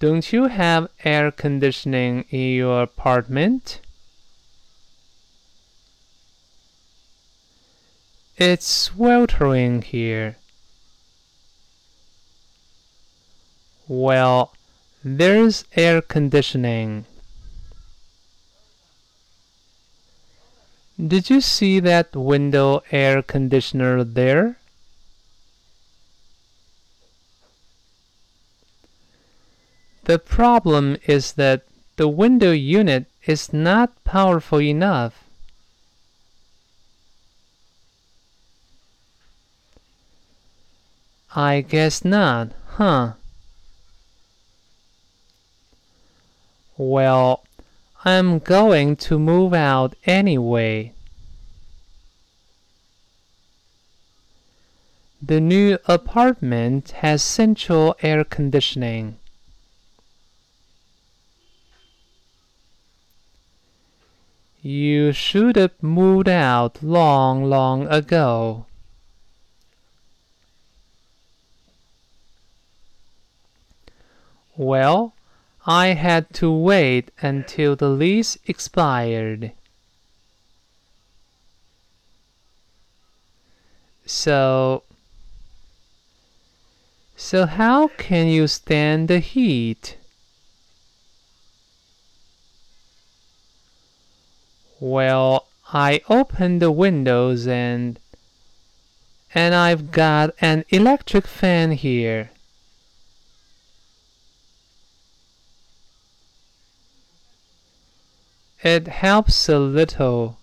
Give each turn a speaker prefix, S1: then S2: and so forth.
S1: Don't you have air conditioning in your apartment? It's sweltering here. Well, there's air conditioning. Did you see that window air conditioner there? The problem is that the window unit is not powerful enough. I guess not, huh? Well, I'm going to move out anyway. The new apartment has central air conditioning. You should have moved out long, long ago. Well, I had to wait until the lease expired. So, so how can you stand the heat? Well, I opened the windows and and I've got an electric fan here. It helps a little.